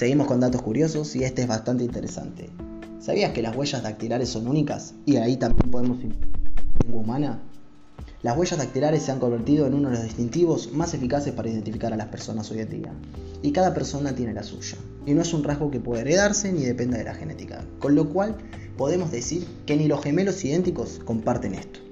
Seguimos con datos curiosos y este es bastante interesante. ¿Sabías que las huellas dactilares son únicas? Y ahí también podemos lengua humana. Las huellas dactilares se han convertido en uno de los distintivos más eficaces para identificar a las personas hoy en día. Y cada persona tiene la suya. Y no es un rasgo que pueda heredarse ni dependa de la genética. Con lo cual podemos decir que ni los gemelos idénticos comparten esto.